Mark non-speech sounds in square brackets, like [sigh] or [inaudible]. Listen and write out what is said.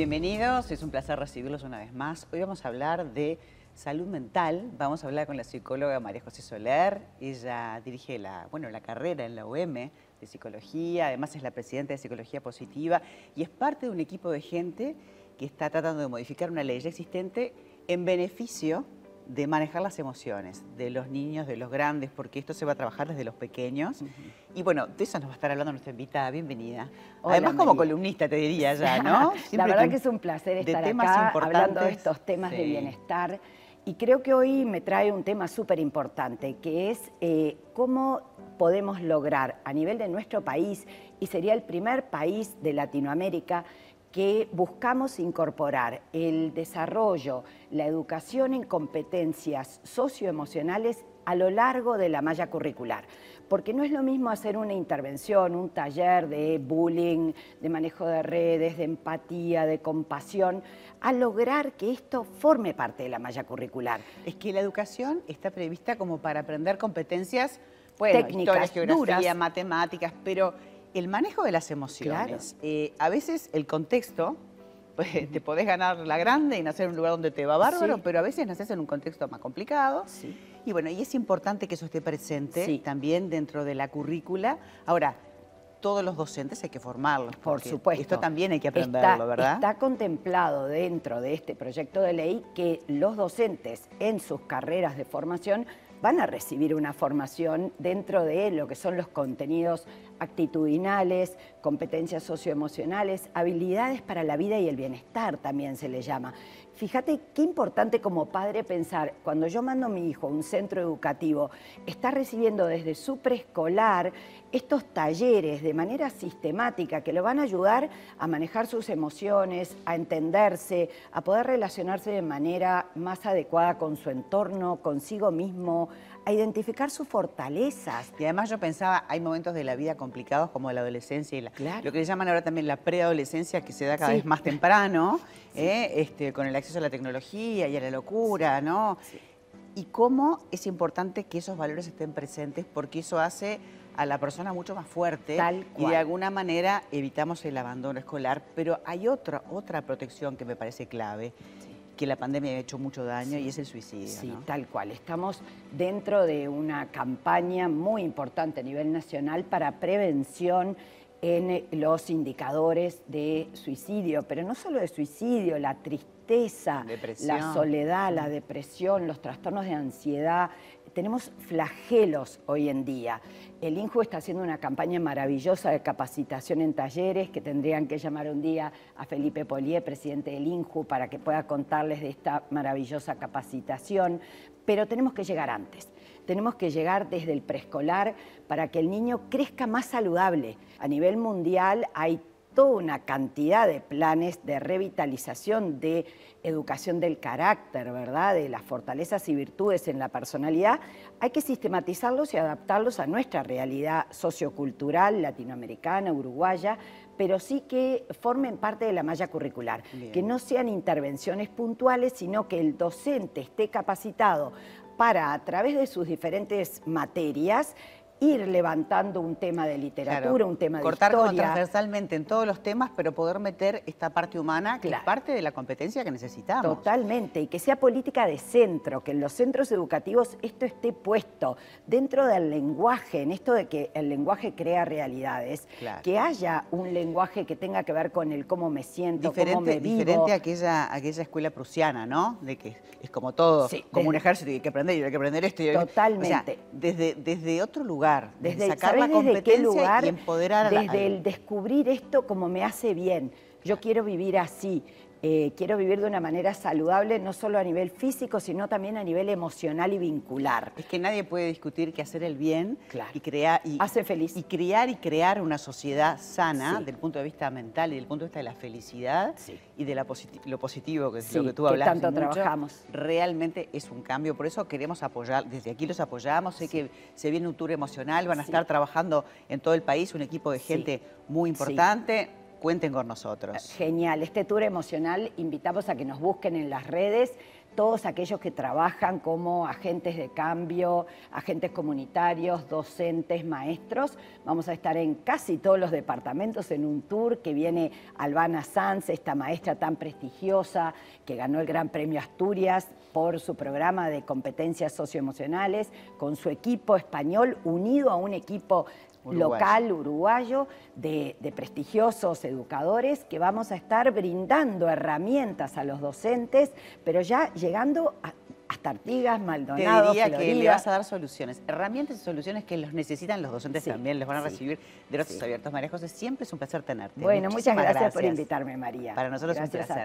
Bienvenidos, es un placer recibirlos una vez más. Hoy vamos a hablar de salud mental. Vamos a hablar con la psicóloga María José Soler. Ella dirige la, bueno, la carrera en la UM de psicología, además es la presidenta de Psicología Positiva y es parte de un equipo de gente que está tratando de modificar una ley ya existente en beneficio de manejar las emociones de los niños, de los grandes, porque esto se va a trabajar desde los pequeños. Y bueno, de eso nos va a estar hablando nuestra invitada. Bienvenida. Además, como columnista, te diría ya, ¿no? [laughs] la verdad que es un placer estar acá hablando de estos temas de bienestar. Y creo que hoy me trae un tema súper importante, que es eh, cómo podemos lograr a nivel de nuestro país, y sería el primer país de Latinoamérica, que buscamos incorporar el desarrollo, la educación en competencias socioemocionales a lo largo de la malla curricular. Porque no es lo mismo hacer una intervención, un taller de bullying, de manejo de redes, de empatía, de compasión, a lograr que esto forme parte de la malla curricular. Es que la educación está prevista como para aprender competencias técnicas, geografía, matemáticas, pero el manejo de las emociones. Eh, a veces el contexto, [laughs] pues, te podés ganar la grande y nacer en un lugar donde te va bárbaro, pero a veces naces en un contexto más complicado. Y bueno, y es importante que eso esté presente también dentro de la currícula. Ahora, todos los docentes hay que formarlos. Por supuesto. Esto también hay que aprenderlo, ¿verdad? Está contemplado dentro de este proyecto de ley que los docentes en sus carreras de formación van a recibir una formación dentro de lo que son los contenidos actitudinales, competencias socioemocionales, habilidades para la vida y el bienestar también se le llama. Fíjate qué importante como padre pensar, cuando yo mando a mi hijo a un centro educativo, está recibiendo desde su preescolar estos talleres de manera sistemática que lo van a ayudar a manejar sus emociones, a entenderse, a poder relacionarse de manera más adecuada con su entorno, consigo mismo, a identificar sus fortalezas. Y además yo pensaba, hay momentos de la vida complicados como la adolescencia y lo que le llaman ahora también la preadolescencia que se da cada vez más temprano, [laughs] ¿eh? este, con el acceso a la tecnología y a la locura, ¿no? Y cómo es importante que esos valores estén presentes porque eso hace a la persona mucho más fuerte y de alguna manera evitamos el abandono escolar, pero hay otra, otra protección que me parece clave que la pandemia ha hecho mucho daño y es el suicidio. Sí, tal cual. Estamos dentro de una campaña muy importante a nivel nacional para prevención en los indicadores de suicidio, pero no solo de suicidio, la tristeza, la soledad, la depresión, los trastornos de ansiedad, tenemos flagelos hoy en día. El INJU está haciendo una campaña maravillosa de capacitación en talleres que tendrían que llamar un día a Felipe Polié, presidente del INJU, para que pueda contarles de esta maravillosa capacitación. Pero tenemos que llegar antes. Tenemos que llegar desde el preescolar para que el niño crezca más saludable. A nivel mundial hay toda una cantidad de planes de revitalización, de educación del carácter, ¿verdad? De las fortalezas y virtudes en la personalidad, hay que sistematizarlos y adaptarlos a nuestra realidad sociocultural latinoamericana, uruguaya, pero sí que formen parte de la malla curricular, que no sean intervenciones puntuales, sino que el docente esté capacitado para, a través de sus diferentes materias, ir levantando un tema de literatura, un tema de Cortar transversalmente en todos los temas, pero poder meter esta parte humana que es parte de la competencia que necesitamos. Totalmente, y que sea política de centro, que en los centros educativos esto esté puesto dentro del lenguaje, en esto de que el lenguaje crea realidades, que haya un lenguaje que tenga que ver con el cómo me siento, cómo me vivo. Diferente a aquella, aquella escuela prusiana, ¿no? De que es como todo, como un ejército y hay que aprender y hay que aprender esto. Y Totalmente. desde, desde otro lugar desde, sacar la competencia qué lugar, y empoderar a Desde el descubrir esto como me hace bien. Yo quiero vivir así. Eh, quiero vivir de una manera saludable, no solo a nivel físico, sino también a nivel emocional y vincular. Es que nadie puede discutir que hacer el bien y crear y, Hace feliz. y criar y crear una sociedad sana desde el punto de vista mental y del punto de vista de la felicidad y de lo positivo que es lo que tú hablas. tanto trabajamos. Realmente es un cambio, por eso queremos apoyar, desde aquí los apoyamos, sé que se viene un tour emocional, van a estar trabajando en todo el país un equipo de gente muy importante Cuenten con nosotros. Genial. Este tour emocional invitamos a que nos busquen en las redes. todos aquellos que trabajan como agentes de cambio, agentes comunitarios, docentes, maestros. Vamos a estar en casi todos los departamentos en un tour que viene Albana Sanz, esta maestra tan prestigiosa que ganó el Gran Premio Asturias por su programa de competencias socioemocionales, con su equipo español unido a un equipo local uruguayo de, prestigiosos educadores que vamos a estar brindando herramientas a los docentes, pero ya llegando a, hasta Artigas, Maldonado, Te diría que le vas a dar soluciones, herramientas y soluciones que los necesitan los docentes también, les van a recibir de brazos abiertos. María José, siempre es un placer tenerte. Bueno, muchas gracias, por invitarme, María. Para nosotros es un placer.